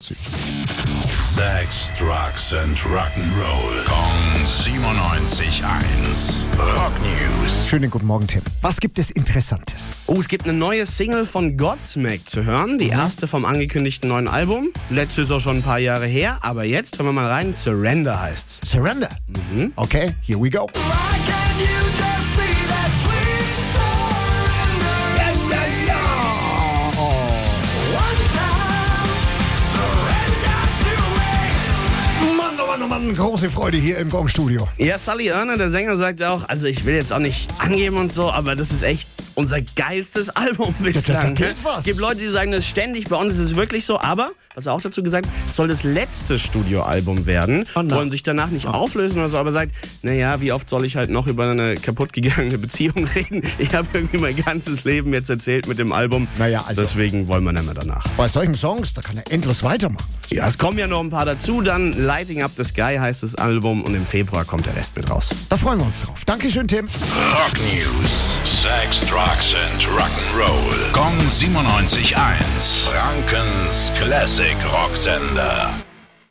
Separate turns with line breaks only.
Sex, Drugs and Rock'n'Roll. Kong 97.1. Rock News.
Schönen guten Morgen, Tim. Was gibt es Interessantes?
Oh, es gibt eine neue Single von Godsmack zu hören. Die erste vom angekündigten neuen Album. Letzte ist auch schon ein paar Jahre her, aber jetzt hören wir mal rein. Surrender heißt's.
Surrender. Okay, here we go. Mann, oh Mann, oh Mann, große Freude hier im Gong-Studio.
Ja, Sully Erner, der Sänger, sagt auch, also ich will jetzt auch nicht angeben und so, aber das ist echt unser geilstes Album bislang.
da geht was.
Es gibt Leute, die sagen das ständig, bei uns ist es wirklich so, aber, was er auch dazu gesagt hat, es soll das letzte Studioalbum werden,
Oh nein.
wollen sich danach nicht auflösen oder so, aber sagt, naja, wie oft soll ich halt noch über eine kaputtgegangene Beziehung reden? Ich habe irgendwie mein ganzes Leben jetzt erzählt mit dem Album,
Naja, also-
deswegen wollen wir nicht mehr danach.
Bei solchen Songs, da kann er endlos weitermachen.
Ja, es kommen ja noch ein paar dazu, dann Lighting Up the Sky heißt das Album und im Februar kommt der Rest mit raus.
Da freuen wir uns drauf. Dankeschön, Tim.
Rock News. Sex, Drugs and Rock'n'Roll. Kong 97.1. Frankens Classic Rocksender.